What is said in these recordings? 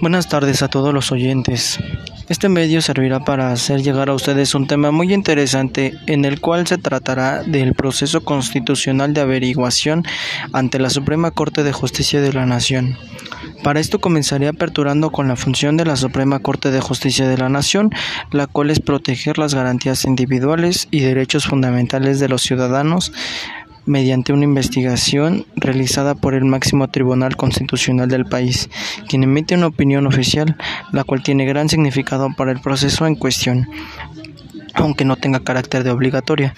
Buenas tardes a todos los oyentes. Este medio servirá para hacer llegar a ustedes un tema muy interesante en el cual se tratará del proceso constitucional de averiguación ante la Suprema Corte de Justicia de la Nación. Para esto comenzaré aperturando con la función de la Suprema Corte de Justicia de la Nación, la cual es proteger las garantías individuales y derechos fundamentales de los ciudadanos mediante una investigación realizada por el máximo tribunal constitucional del país, quien emite una opinión oficial, la cual tiene gran significado para el proceso en cuestión aunque no tenga carácter de obligatoria.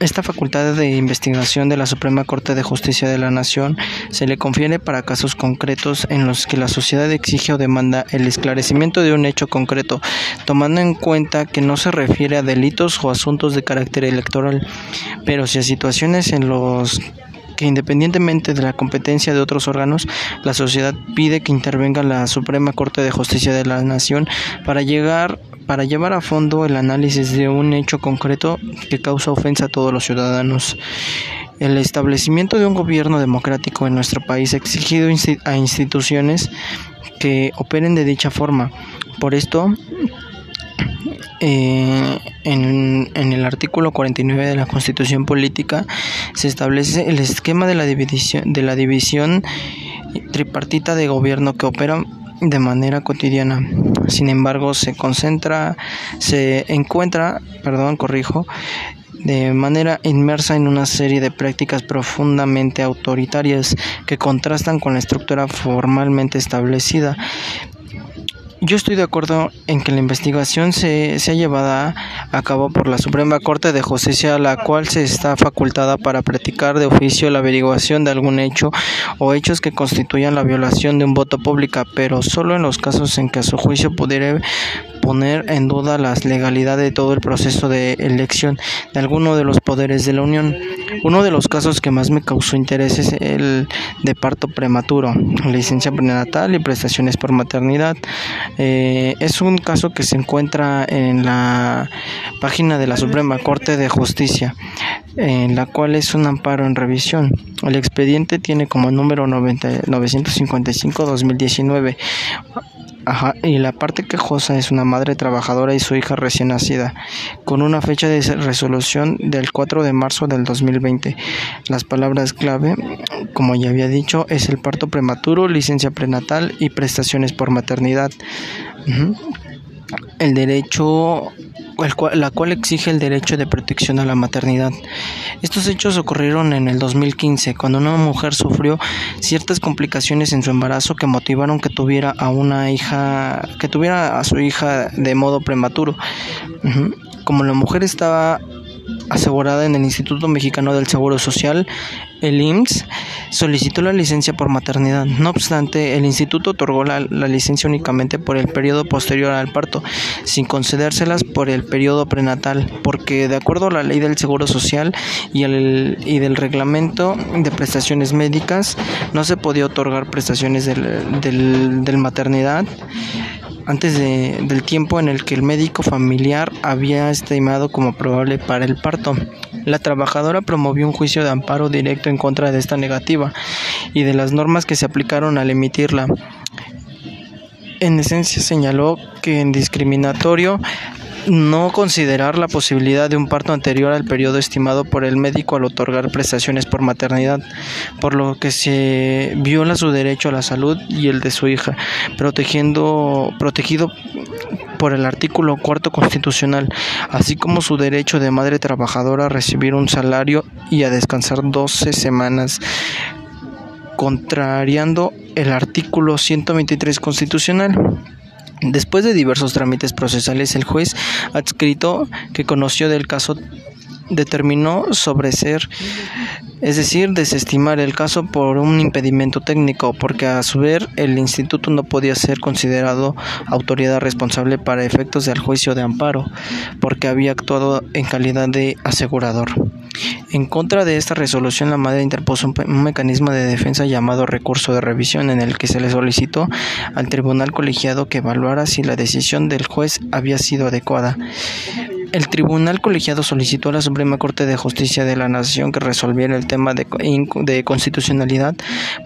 Esta facultad de investigación de la Suprema Corte de Justicia de la Nación se le confiere para casos concretos en los que la sociedad exige o demanda el esclarecimiento de un hecho concreto, tomando en cuenta que no se refiere a delitos o asuntos de carácter electoral, pero si a situaciones en los que independientemente de la competencia de otros órganos, la sociedad pide que intervenga la Suprema Corte de Justicia de la Nación para llegar para llevar a fondo el análisis de un hecho concreto que causa ofensa a todos los ciudadanos. El establecimiento de un gobierno democrático en nuestro país ha exigido a instituciones que operen de dicha forma. Por esto, eh, en, el artículo 49 de la Constitución Política se establece el esquema de la división, de la división tripartita de gobierno que opera de manera cotidiana. Sin embargo, se concentra, se encuentra, perdón, corrijo, de manera inmersa en una serie de prácticas profundamente autoritarias que contrastan con la estructura formalmente establecida yo estoy de acuerdo en que la investigación se, sea llevada a cabo por la Suprema Corte de Justicia, la cual se está facultada para practicar de oficio la averiguación de algún hecho o hechos que constituyan la violación de un voto público, pero solo en los casos en que a su juicio pudiera poner en duda la legalidad de todo el proceso de elección de alguno de los poderes de la Unión. Uno de los casos que más me causó interés es el de parto prematuro, licencia prenatal y prestaciones por maternidad. Eh, es un caso que se encuentra en la página de la Suprema Corte de Justicia, en la cual es un amparo en revisión. El expediente tiene como número 955-2019 Ajá, y la parte quejosa es una madre trabajadora y su hija recién nacida, con una fecha de resolución del 4 de marzo del 2020. Las palabras clave, como ya había dicho, es el parto prematuro, licencia prenatal y prestaciones por maternidad. El derecho la cual exige el derecho de protección a la maternidad. Estos hechos ocurrieron en el 2015, cuando una mujer sufrió ciertas complicaciones en su embarazo que motivaron que tuviera a una hija, que tuviera a su hija de modo prematuro. Como la mujer estaba asegurada en el Instituto Mexicano del Seguro Social, el IMSS, solicitó la licencia por maternidad. No obstante, el instituto otorgó la, licencia únicamente por el periodo posterior al parto, sin concedérselas por el periodo prenatal, porque de acuerdo a la ley del Seguro Social y, el, y del reglamento de prestaciones médicas, no se podía otorgar prestaciones del, del, del maternidad antes de, del tiempo en el que el médico familiar había estimado como probable para el parto. La trabajadora promovió un juicio de amparo directo en contra de esta negativa y de las normas que se aplicaron al emitirla. En esencia señaló que en discriminatorio no considerar la posibilidad de un parto anterior al periodo estimado por el médico al otorgar prestaciones por maternidad, por lo que se viola su derecho a la salud y el de su hija, protegiendo, protegido por el artículo cuarto constitucional, así como su derecho de madre trabajadora a recibir un salario y a descansar 12 semanas contrariando el artículo 123 constitucional. Después de diversos trámites procesales, el juez adscrito que conoció del caso determinó sobreser, es decir, desestimar el caso por un impedimento técnico, porque a su vez el instituto no podía ser considerado autoridad responsable para efectos del juicio de amparo, porque había actuado en calidad de asegurador. En contra de esta resolución, la madre interpuso un, mecanismo de defensa llamado recurso de revisión en el que se le solicitó al tribunal colegiado que evaluara si la decisión del juez había sido adecuada. El tribunal colegiado solicitó a la Suprema Corte de Justicia de la Nación que resolviera el tema de, de constitucionalidad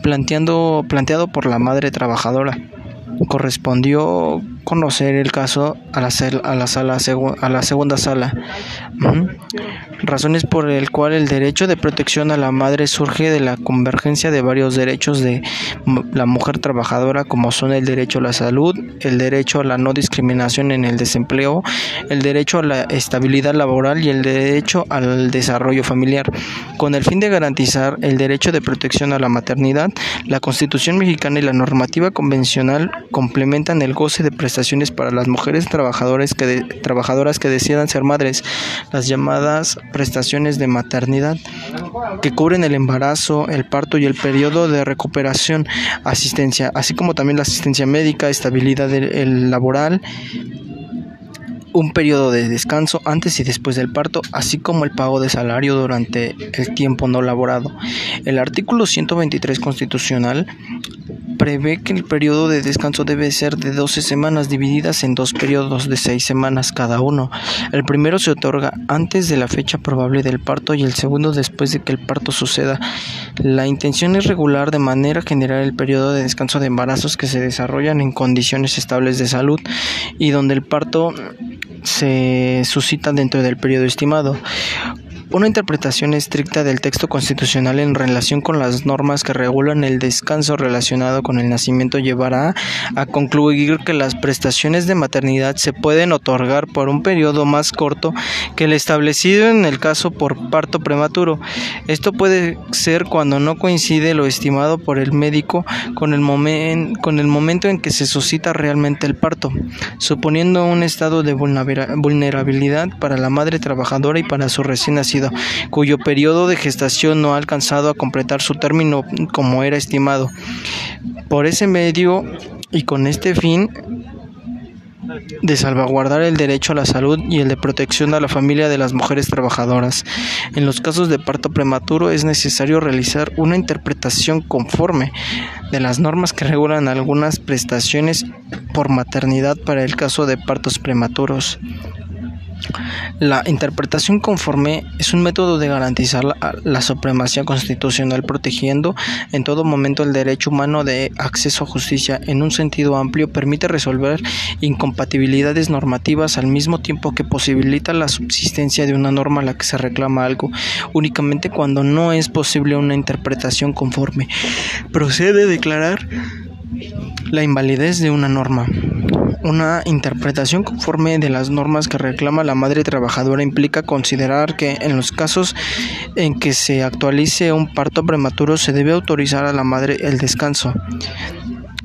planteando, planteado por la madre trabajadora correspondió conocer el caso a la, a la, sala, a la segunda sala. Razones por el cual el derecho de protección a la madre surge de la convergencia de varios derechos de la mujer trabajadora como son el derecho a la salud, el derecho a la no discriminación en el desempleo, el derecho a la estabilidad laboral y el derecho al desarrollo familiar. Con el fin de garantizar el derecho de protección a la maternidad, la Constitución mexicana y la normativa convencional complementan el goce de prestaciones para las mujeres trabajadoras que, trabajadoras que decidan ser madres, las llamadas prestaciones de maternidad, que cubren el embarazo, el parto y el periodo de recuperación, asistencia, así como también la asistencia médica, estabilidad laboral, un periodo de descanso antes y después del parto, así como el pago de salario durante el tiempo no laborado. El artículo 123 constitucional prevé que el periodo de descanso debe ser de 12 semanas divididas en dos periodos de 6 semanas cada uno. El primero se otorga antes de la fecha probable del parto y el segundo después de que el parto suceda. La intención es regular de manera general el periodo de descanso de embarazos que se desarrollan en condiciones estables de salud y donde el parto se suscita dentro del periodo estimado. Una interpretación estricta del texto constitucional en relación con las normas que regulan el descanso relacionado con el nacimiento llevará a concluir que las prestaciones de maternidad se pueden otorgar por un periodo más corto que el establecido en el caso por parto prematuro. Esto puede ser cuando no coincide lo estimado por el médico con el, con el momento en que se suscita realmente el parto, suponiendo un estado de vulnerabilidad para la madre trabajadora y para su recién nacido cuyo periodo de gestación no ha alcanzado a completar su término como era estimado. Por ese medio y con este fin de salvaguardar el derecho a la salud y el de protección a la familia de las mujeres trabajadoras. En los casos de parto prematuro es necesario realizar una interpretación conforme de las normas que regulan algunas prestaciones por maternidad para el caso de partos prematuros. La interpretación conforme es un método de garantizar la, supremacía constitucional protegiendo en todo momento el derecho humano de acceso a justicia en un sentido amplio permite resolver incompatibilidades normativas al mismo tiempo que posibilita la subsistencia de una norma a la que se reclama algo únicamente cuando no es posible una interpretación conforme. Procede declarar la invalidez de una norma. Una interpretación conforme de las normas que reclama la madre trabajadora implica considerar que en los casos en que se actualice un parto prematuro se debe autorizar a la madre el descanso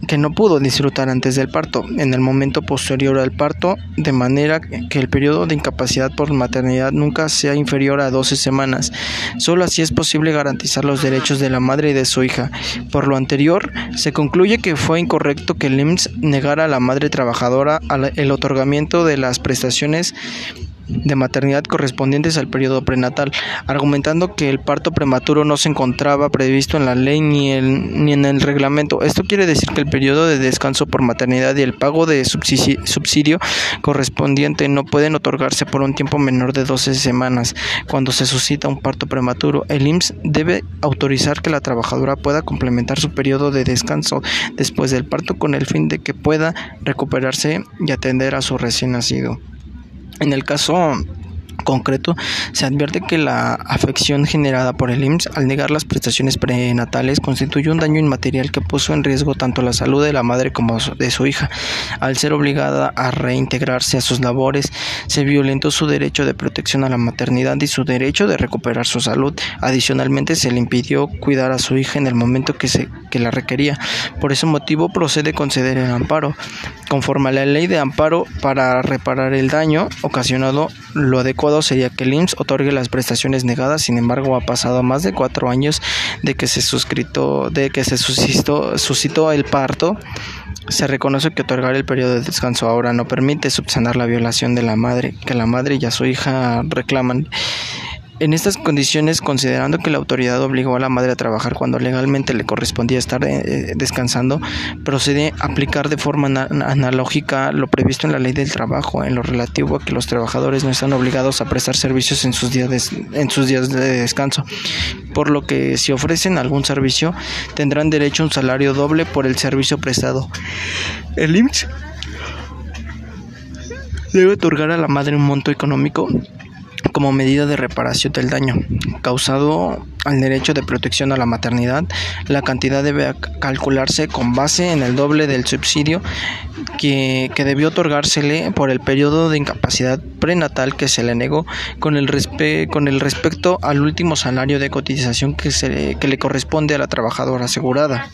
que no pudo disfrutar antes del parto, en el momento posterior al parto, de manera que el periodo de incapacidad por maternidad nunca sea inferior a 12 semanas. Solo así es posible garantizar los derechos de la madre y de su hija. Por lo anterior, se concluye que fue incorrecto que el IMSS negara a la madre trabajadora el otorgamiento de las prestaciones de maternidad correspondientes al periodo prenatal, argumentando que el parto prematuro no se encontraba previsto en la ley ni, en el reglamento. Esto quiere decir que el periodo de descanso por maternidad y el pago de subsidio, correspondiente no pueden otorgarse por un tiempo menor de 12 semanas. Cuando se suscita un parto prematuro, el IMSS debe autorizar que la trabajadora pueda complementar su periodo de descanso después del parto con el fin de que pueda recuperarse y atender a su recién nacido. En el caso concreto, se advierte que la afección generada por el IMSS al negar las prestaciones prenatales constituye un daño inmaterial que puso en riesgo tanto la salud de la madre como de su hija. Al ser obligada a reintegrarse a sus labores, se violentó su derecho de protección a la maternidad y su derecho de recuperar su salud. Adicionalmente, se le impidió cuidar a su hija en el momento que, se, que la requería. Por ese motivo, procede conceder el amparo. Conforme a la ley de amparo para reparar el daño ocasionado, lo adecuado sería que el IMSS otorgue las prestaciones negadas. Sin embargo, ha pasado más de cuatro años de que se suscrito, de que se suscitó, suscitó el parto. Se reconoce que otorgar el periodo de descanso ahora no permite subsanar la violación de la madre que la madre y a su hija reclaman En estas condiciones, considerando que la autoridad obligó a la madre a trabajar cuando legalmente le correspondía estar eh, descansando, procede aplicar de forma analógica lo previsto en la ley del trabajo en lo relativo a que los trabajadores no están obligados a prestar servicios en sus días de, en sus días de descanso, por lo que si ofrecen algún servicio tendrán derecho a un salario doble por el servicio prestado. El IMSS debe otorgar a la madre un monto económico como medida de reparación del daño causado al derecho de protección a la maternidad, la cantidad debe calcularse con base en el doble del subsidio que, debió otorgársele por el periodo de incapacidad prenatal que se le negó con el, con el respecto al último salario de cotización que, se, que le corresponde a la trabajadora asegurada.